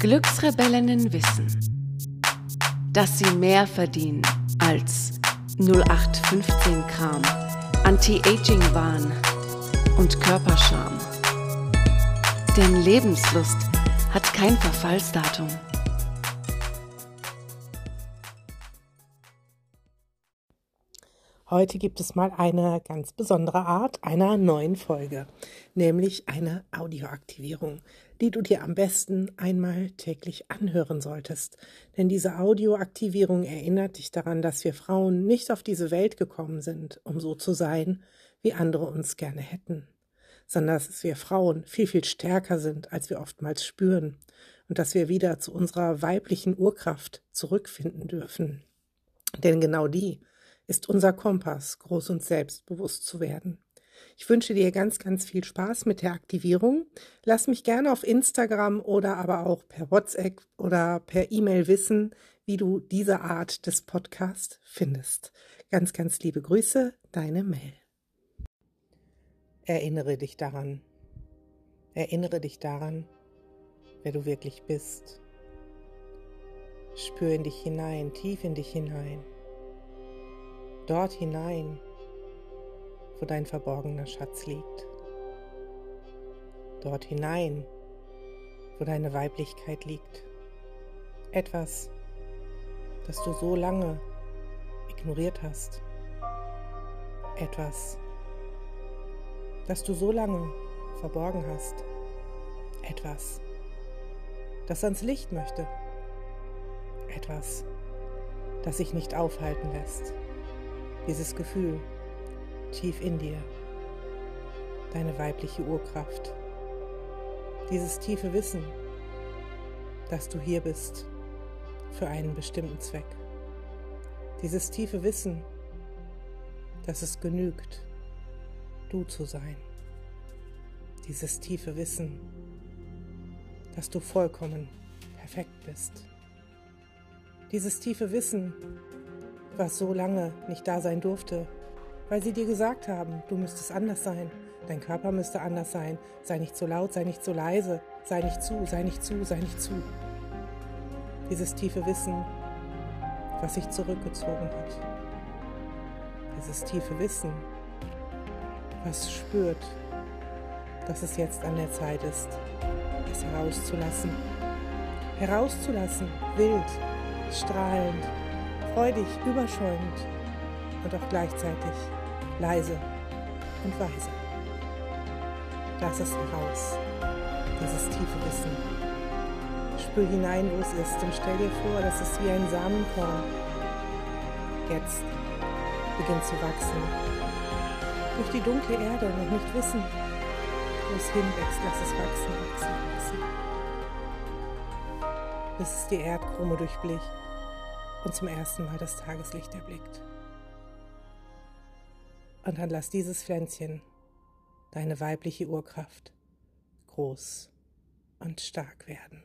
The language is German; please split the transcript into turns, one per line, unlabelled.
Glücksrebellinnen wissen, dass sie mehr verdienen als 0815 Kram, Anti-Aging-Wahn und Körperscham. Denn Lebenslust hat kein Verfallsdatum.
Heute gibt es mal eine ganz besondere Art einer neuen Folge, nämlich eine Audioaktivierung, die du dir am besten einmal täglich anhören solltest. Denn diese Audioaktivierung erinnert dich daran, dass wir Frauen nicht auf diese Welt gekommen sind, um so zu sein, wie andere uns gerne hätten sondern dass wir Frauen viel, viel stärker sind, als wir oftmals spüren und dass wir wieder zu unserer weiblichen Urkraft zurückfinden dürfen. Denn genau die ist unser Kompass, groß und selbstbewusst zu werden. Ich wünsche dir ganz, ganz viel Spaß mit der Aktivierung. Lass mich gerne auf Instagram oder aber auch per WhatsApp oder per E-Mail wissen, wie du diese Art des Podcasts findest. Ganz, ganz liebe Grüße, deine Mel. Erinnere dich daran. Erinnere dich daran, wer du wirklich bist. Spür in dich hinein, tief in dich hinein. Dort hinein, wo dein verborgener Schatz liegt. Dort hinein, wo deine Weiblichkeit liegt. Etwas, das du so lange ignoriert hast. Etwas, das du so lange verborgen hast. Etwas, das ans Licht möchte. Etwas, das sich nicht aufhalten lässt. Dieses Gefühl tief in dir, deine weibliche Urkraft. Dieses tiefe Wissen, dass du hier bist für einen bestimmten Zweck. Dieses tiefe Wissen, dass es genügt, du zu sein. Dieses tiefe Wissen, dass du vollkommen perfekt bist. Dieses tiefe Wissen, was so lange nicht da sein durfte, weil sie dir gesagt haben, du müsstest anders sein, dein Körper müsste anders sein, sei nicht so laut, sei nicht so leise, sei nicht zu, sei nicht zu, sei nicht zu. Dieses tiefe Wissen, was sich zurückgezogen hat. Dieses tiefe Wissen, was spürt, dass es jetzt an der Zeit ist, es herauszulassen. Herauszulassen, wild, strahlend, freudig, überschäumend und auch gleichzeitig leise und weise. Lass es heraus, dieses tiefe Wissen. Spür hinein, wo es ist und stell dir vor, dass es wie ein Samenkorn jetzt beginnt zu wachsen durch die dunkle Erde noch nicht wissen, wo es hinwächst. Lass es wachsen, wachsen, wachsen. Bis es die Erdkrone durchblicht und zum ersten Mal das Tageslicht erblickt. Und dann lass dieses Pflänzchen, deine weibliche Urkraft, groß und stark werden.